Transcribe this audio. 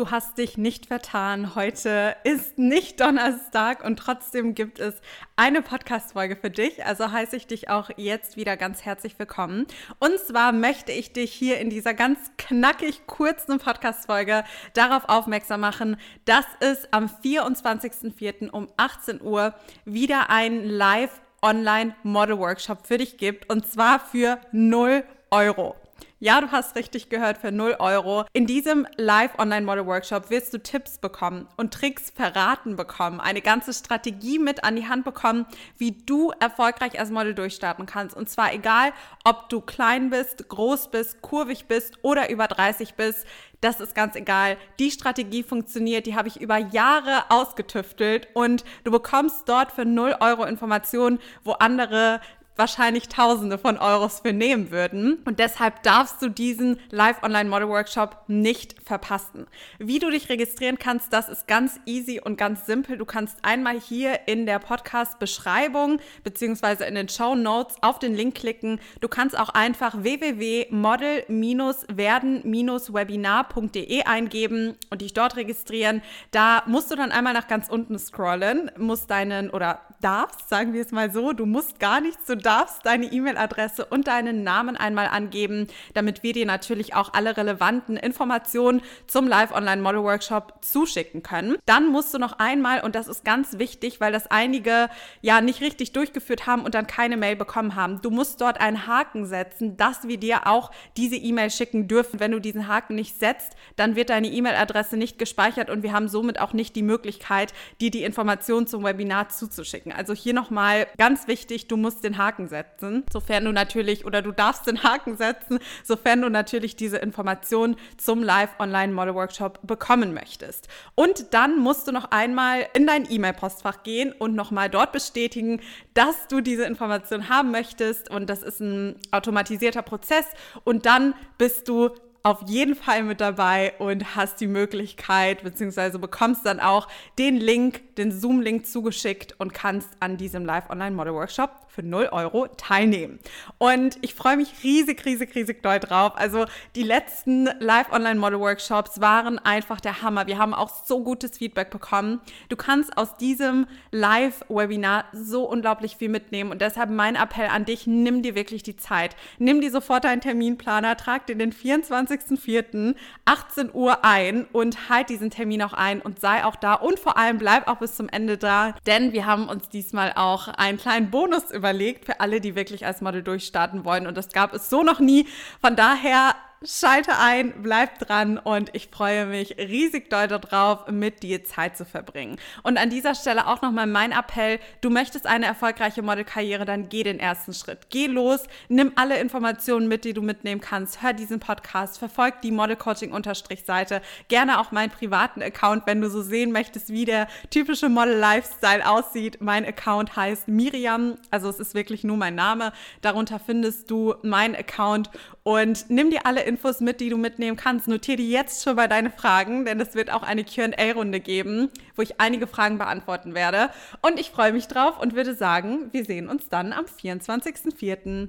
du hast dich nicht vertan. Heute ist nicht Donnerstag und trotzdem gibt es eine Podcast-Folge für dich. Also heiße ich dich auch jetzt wieder ganz herzlich willkommen. Und zwar möchte ich dich hier in dieser ganz knackig kurzen Podcast-Folge darauf aufmerksam machen, dass es am 24.04. um 18 Uhr wieder ein Live Online Model Workshop für dich gibt und zwar für 0 Euro. Ja, du hast richtig gehört, für 0 Euro. In diesem Live-Online-Model-Workshop wirst du Tipps bekommen und Tricks verraten bekommen, eine ganze Strategie mit an die Hand bekommen, wie du erfolgreich als Model durchstarten kannst. Und zwar egal, ob du klein bist, groß bist, kurvig bist oder über 30 bist. Das ist ganz egal. Die Strategie funktioniert, die habe ich über Jahre ausgetüftelt und du bekommst dort für 0 Euro Informationen, wo andere wahrscheinlich Tausende von Euros für nehmen würden. Und deshalb darfst du diesen Live-Online-Model-Workshop nicht verpassen. Wie du dich registrieren kannst, das ist ganz easy und ganz simpel. Du kannst einmal hier in der Podcast-Beschreibung beziehungsweise in den Show Notes auf den Link klicken. Du kannst auch einfach www.model-werden-webinar.de eingeben und dich dort registrieren. Da musst du dann einmal nach ganz unten scrollen, musst deinen oder darfst, sagen wir es mal so, du musst gar nichts, du darfst deine E-Mail-Adresse und deinen Namen einmal angeben, damit wir dir natürlich auch alle relevanten Informationen zum Live-Online-Model-Workshop zuschicken können. Dann musst du noch einmal, und das ist ganz wichtig, weil das einige ja nicht richtig durchgeführt haben und dann keine Mail bekommen haben, du musst dort einen Haken setzen, dass wir dir auch diese E-Mail schicken dürfen. Wenn du diesen Haken nicht setzt, dann wird deine E-Mail-Adresse nicht gespeichert und wir haben somit auch nicht die Möglichkeit, dir die Informationen zum Webinar zuzuschicken. Also hier nochmal ganz wichtig, du musst den Haken setzen, sofern du natürlich, oder du darfst den Haken setzen, sofern du natürlich diese Informationen zum Live-Online-Model-Workshop bekommen möchtest. Und dann musst du noch einmal in dein E-Mail-Postfach gehen und nochmal dort bestätigen, dass du diese Information haben möchtest. Und das ist ein automatisierter Prozess. Und dann bist du auf jeden Fall mit dabei und hast die Möglichkeit, beziehungsweise bekommst dann auch den Link, den Zoom-Link zugeschickt und kannst an diesem Live-Online-Model-Workshop für 0 Euro teilnehmen. Und ich freue mich riesig, riesig, riesig doll drauf. Also die letzten Live-Online-Model-Workshops waren einfach der Hammer. Wir haben auch so gutes Feedback bekommen. Du kannst aus diesem Live-Webinar so unglaublich viel mitnehmen und deshalb mein Appell an dich, nimm dir wirklich die Zeit. Nimm dir sofort deinen Terminplaner, trag dir den 24 24.04. 18 Uhr ein und halt diesen Termin auch ein und sei auch da und vor allem bleib auch bis zum Ende da, denn wir haben uns diesmal auch einen kleinen Bonus überlegt für alle, die wirklich als Model durchstarten wollen und das gab es so noch nie. Von daher Schalte ein, bleib dran und ich freue mich riesig doll darauf, mit dir Zeit zu verbringen. Und an dieser Stelle auch nochmal mein Appell, du möchtest eine erfolgreiche Modelkarriere, dann geh den ersten Schritt. Geh los, nimm alle Informationen mit, die du mitnehmen kannst, hör diesen Podcast, verfolg die Modelcoaching-Seite, gerne auch meinen privaten Account, wenn du so sehen möchtest, wie der typische Model-Lifestyle aussieht. Mein Account heißt Miriam, also es ist wirklich nur mein Name. Darunter findest du meinen Account und nimm dir alle Infos mit, die du mitnehmen kannst. Notiere die jetzt schon bei deine Fragen, denn es wird auch eine QA-Runde geben, wo ich einige Fragen beantworten werde. Und ich freue mich drauf und würde sagen, wir sehen uns dann am 24.04.